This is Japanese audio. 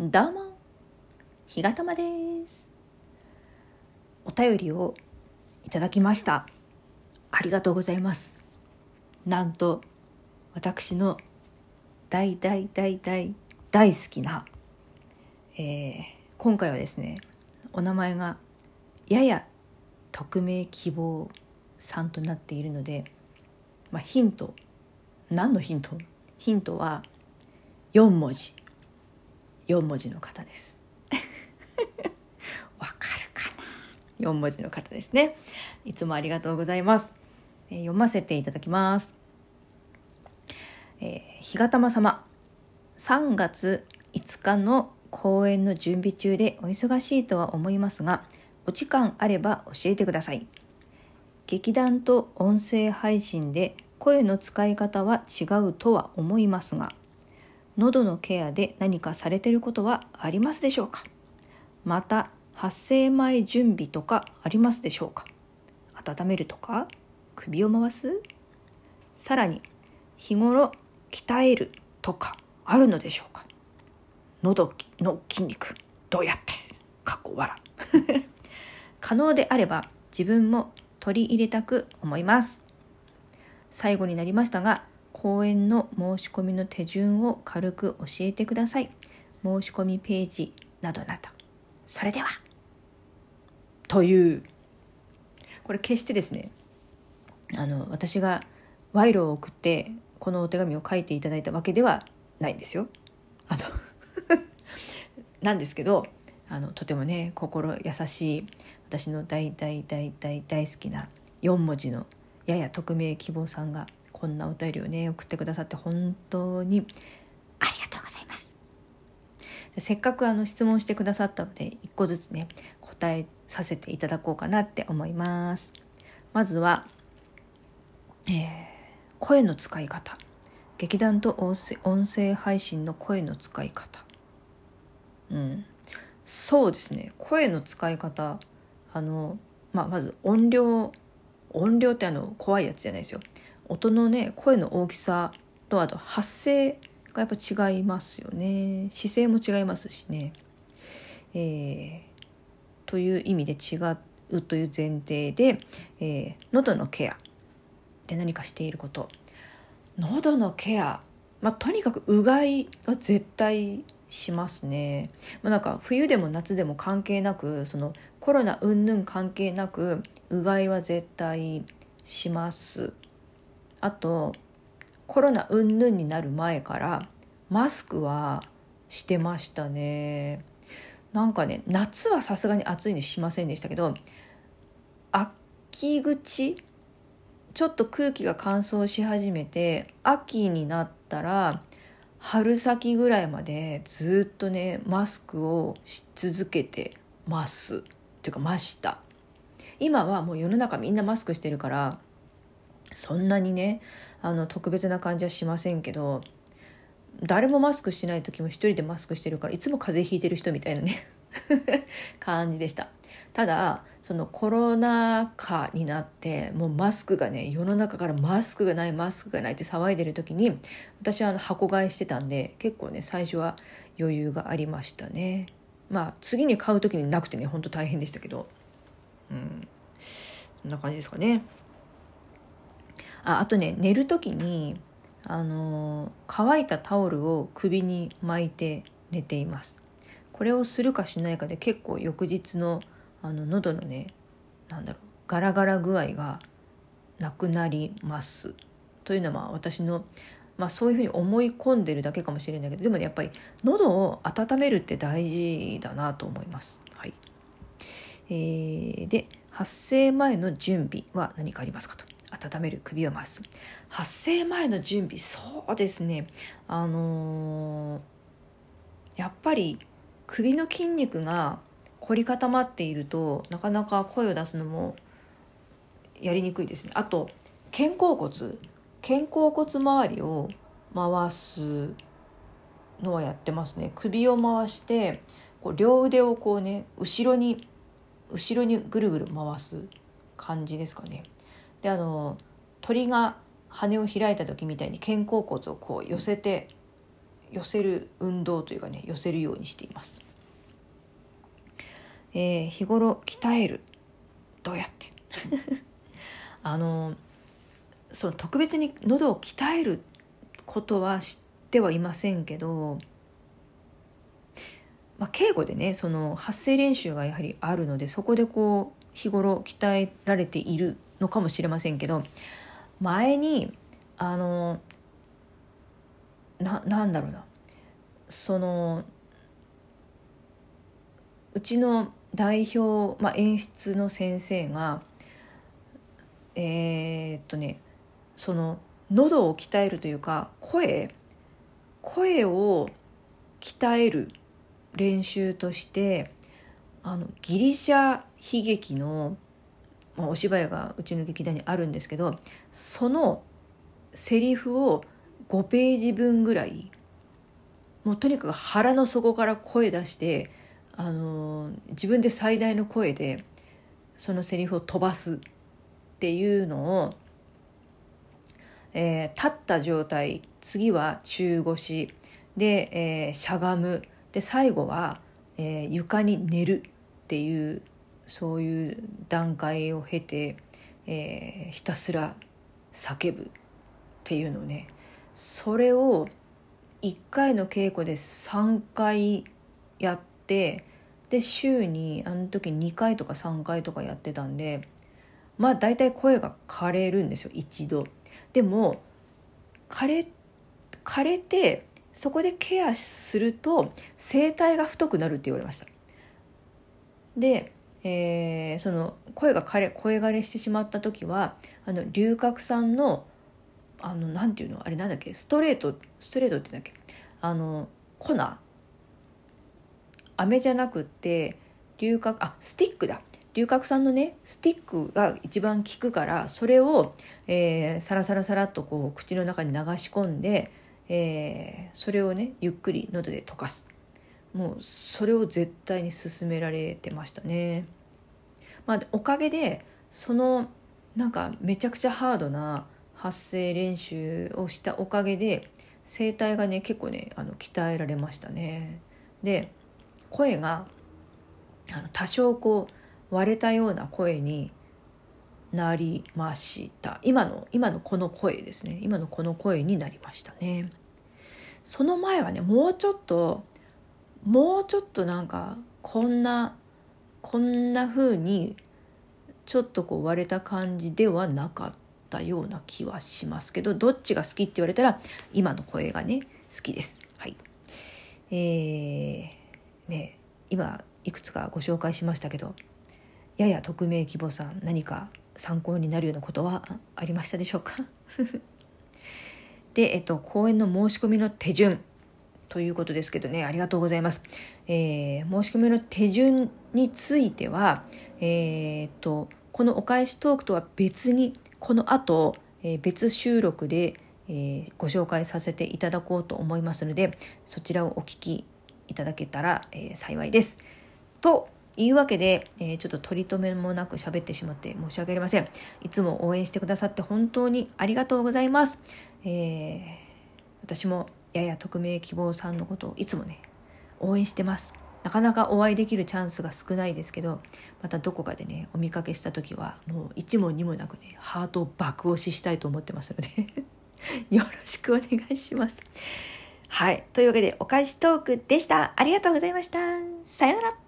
どうも、ひがたまです。お便りをいただきました。ありがとうございます。なんと、私の大大大大大好きな、えー今回はですね、お名前がやや匿名希望さんとなっているので、まあ、ヒント、何のヒント？ヒントは4文字。4文字の方です。わかるかな ?4 文字の方ですね。いつもありがとうございます。えー読ませていただきます。えー、ひがたま様、3月5日の公演の準備中でお忙しいとは思いますが、お時間あれば教えてください。劇団と音声配信で声の使い方は違うとは思いますが、喉のケアで何かされてることはありますでしょうか？また発声前準備とかありますでしょうか？温めるとか？首を回す？さらに日頃鍛えるとかあるのでしょうか？喉の筋肉どうやって？かっこ笑 可能であれば自分も取り入れたく思います。最後になりましたが講演の申し込みの手順を軽く教えてください。申し込みページなどなど。それでは。という。これ決してですね。あの私が賄賂を送ってこのお手紙を書いていただいたわけではないんですよ。あの なんですけどあのとてもね心優しい私の大大大大大好きな4文字のやや匿名希望さんがこんなお便りをね送ってくださって本当にありがとうございます。せっかくあの質問してくださったので一個ずつね答えさせていただこうかなって思います。まずは、えー声の使い方。劇団と音声音声配信の声の使い方。うん。そうですね。声の使い方。あの、まあ、まず音量音量ってあの怖いやつじゃないですよ。音のね声の大きさとあと発声がやっぱ違いますよね。姿勢も違いますしね。えーという意味で違うという前提で、えー喉のケアで何かしていること。喉のケア、まあ、とにかくうがいは絶対しますね、まあ、なんか冬でも夏でも関係なくそのコロナ云々関係なくうがいは絶対します。あとコロナ云々になる前からマスクはしてましたね。なんかね夏はさすがに暑いんでしませんでしたけど秋口ちょっと空気が乾燥し始めて秋になったら春先ぐらいまでずっとねマスクをし続けてます。っていうかました。今はもう世の中みんなマスクしてるからそんなにねあの特別な感じはしませんけど誰もマスクしない時も一人でマスクしてるからいつも風邪ひいてる人みたいなね 感じでした。ただそのコロナ禍になってもうマスクがね世の中からマスクがないマスクがないって騒いでる時に私はあの箱買いしてたんで結構ね最初は余裕がありましたね。まあ次に買う時になくてねほんと大変でしたけど。うん。そんな感じですかね。ああとね寝る時にあの乾いたタオルを首に巻いて寝ています。これをするかしないかで結構翌日のあの喉のねなんだろうガラガラ具合がなくなります。というのは私の、まあ、そういうふうに思い込んでるだけかもしれないけどでもねやっぱり喉を温めるって大事だなと思います。はい。えーで発声前の準備は何かありますかと。温める首を回す。発声前の準備そうですね。あのーやっぱり首の筋肉が凝り固まっているとなかなか声を出すのもやりにくいですね。あと肩甲骨。肩甲骨周りを回すのはやってますね。首を回してこう両腕をこうね後ろに後ろにぐるぐる回す感じですかね。であの鳥が羽を開いた時みたいに肩甲骨をこう寄せて寄せる運動というかね寄せるようにしています。えー、日頃鍛えるどうやって？あのその特別に喉を鍛えることは知ってはいませんけど、まあ、敬語でねその発声練習がやはりあるのでそこでこう日頃鍛えられているのかもしれませんけど前にあのななんだろうな。そのうちの代表、まあ、演出の先生がえー、っとねその喉を鍛えるというか声声を鍛える練習としてあのギリシャ悲劇の、お芝居がうちの劇団にあるんですけどそのセリフを5ページ分ぐらいもうとにかく腹の底から声出してあの自分で最大の声でそのセリフを飛ばすっていうのを、えー、立った状態次は中腰で、えー、しゃがむで最後は、えー、床に寝るっていうそういう段階を経て、えー、ひたすら叫ぶっていうのねそれを1回の稽古で3回やってで週にあの時2回とか3回とかやってたんでまあ大体声が枯れるんですよ一度。でも枯れ枯れてそこでケアすると声帯が太くなるって言われました。で、えー、その声が枯れ声枯れしてしまった時はあの龍角散のあのなんていうのあれなんだっけストレートストレートって言うんだっけあの粉。飴じゃなくって龍角あスティックだ。龍角散のねスティックが一番効くからそれを、えー、サラサラサラっとこう口の中に流し込んで、えー、それをねゆっくり喉で溶かす。もうそれを絶対に勧められてましたね。まあ、おかげでそのなんかめちゃくちゃハードな発声練習をしたおかげで声帯がね結構ねあの鍛えられましたね。で声があの多少こう割れたような声になりました今の今のこの声ですね今のこの声になりましたねその前はねもうちょっともうちょっとなんかこんなこんな風にちょっとこう割れた感じではなかったような気はしますけどどっちが好きって言われたら今の声がね好きです。はい。えー、ね今いくつかご紹介しましたけどやや匿名希望さん何か参考になるようなことはありましたでしょうか？で、えっと、講演の申し込みの手順。ということですけどねありがとうございます。えー、申し込みの手順については、えー、っとこのお返しトークとは別にこの後、えー、別収録で、えー、ご紹介させていただこうと思いますのでそちらをお聞きいただけたら、えー、幸いです。というわけで、えー、ちょっと取り留めもなく喋ってしまって申し訳ありません。いつも応援してくださって本当にありがとうございます。え、私もやや匿名希望さんのことをいつもね応援してます。なかなかお会いできるチャンスが少ないですけどまたどこかでねお見かけした時はもう一問二もなくねハートを爆押ししたいと思ってますので よろしくお願いします。はい。というわけでお返しトークでした。ありがとうございました。さようなら。